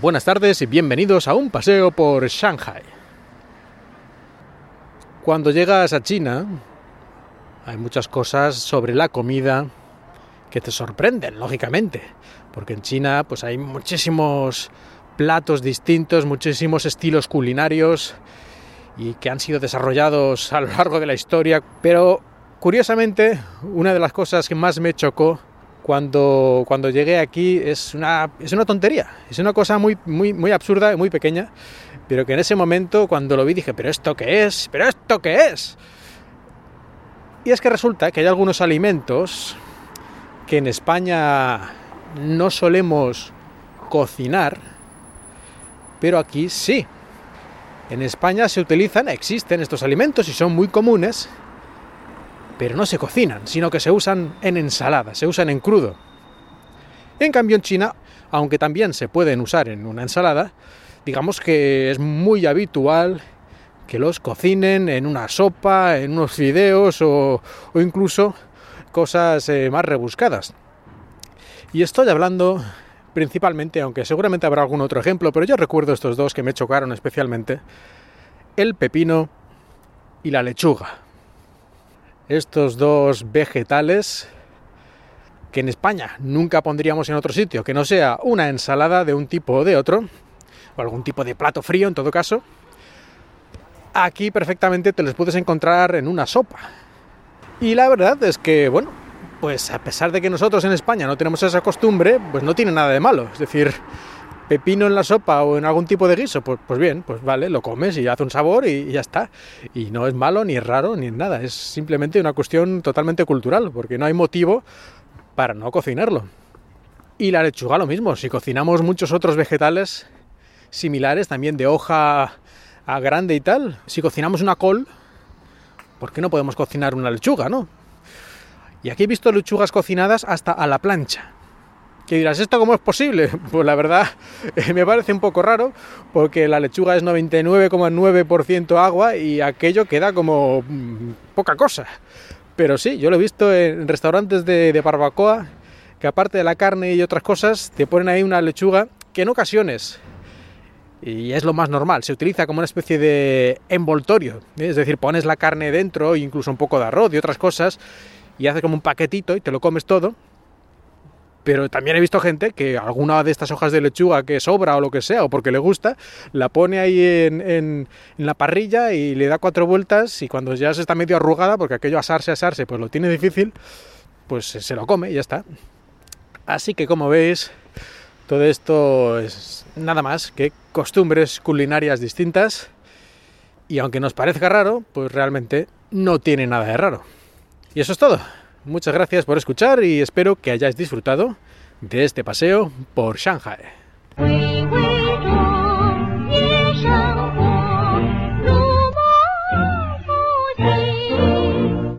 Buenas tardes y bienvenidos a un paseo por Shanghai. Cuando llegas a China, hay muchas cosas sobre la comida que te sorprenden, lógicamente, porque en China pues hay muchísimos platos distintos, muchísimos estilos culinarios y que han sido desarrollados a lo largo de la historia, pero curiosamente, una de las cosas que más me chocó cuando, cuando llegué aquí es una, es una tontería, es una cosa muy, muy, muy absurda, muy pequeña, pero que en ese momento cuando lo vi dije, pero esto qué es, pero esto qué es. Y es que resulta que hay algunos alimentos que en España no solemos cocinar, pero aquí sí. En España se utilizan, existen estos alimentos y son muy comunes, pero no se cocinan, sino que se usan en ensalada, se usan en crudo. En cambio en China, aunque también se pueden usar en una ensalada, digamos que es muy habitual que los cocinen en una sopa, en unos fideos o, incluso cosas eh, más rebuscadas. Y estoy hablando principalmente, aunque seguramente habrá algún otro ejemplo, pero yo recuerdo estos dos que me chocaron especialmente, el pepino y la lechuga estos dos vegetales que en España nunca pondríamos en otro sitio, que no sea una ensalada de un tipo o de otro, o algún tipo de plato frío en todo caso, aquí perfectamente te los puedes encontrar en una sopa. Y la verdad es que, bueno, pues a pesar de que nosotros en España no tenemos esa costumbre, pues no tiene nada de malo. Es decir, pepino en la sopa o en algún tipo de guiso, pues, pues bien, pues vale, lo comes y hace un sabor y, ya está. Y no es malo, ni es raro, ni nada. Es simplemente una cuestión totalmente cultural, porque no hay motivo para no cocinarlo. Y la lechuga lo mismo, si cocinamos muchos otros vegetales similares, también de hoja a grande y tal, si cocinamos una col, ¿por qué no podemos cocinar una lechuga, no? Y aquí he visto lechugas cocinadas hasta a la plancha. Que dirás, ¿esto cómo es posible? Pues la verdad me parece un poco raro porque la lechuga es 99,9% agua y aquello queda como mm, poca cosa. Pero sí, yo lo he visto en restaurantes de, barbacoa que aparte de la carne y otras cosas te ponen ahí una lechuga que en ocasiones y es lo más normal, se utiliza como una especie de envoltorio, es decir, pones la carne dentro, incluso un poco de arroz y otras cosas, y hace como un paquetito y te lo comes todo, pero también he visto gente que alguna de estas hojas de lechuga que sobra o lo que sea, o porque le gusta, la pone ahí en, la parrilla y le da cuatro vueltas y cuando ya se está medio arrugada, porque aquello asarse, asarse, pues lo tiene difícil, pues se lo come y ya está. Así que como veis, todo esto es nada más que costumbres culinarias distintas y aunque nos parezca raro, pues realmente no tiene nada de raro. Y eso es todo. Muchas gracias por escuchar y espero que hayáis disfrutado de este paseo por Shanghai.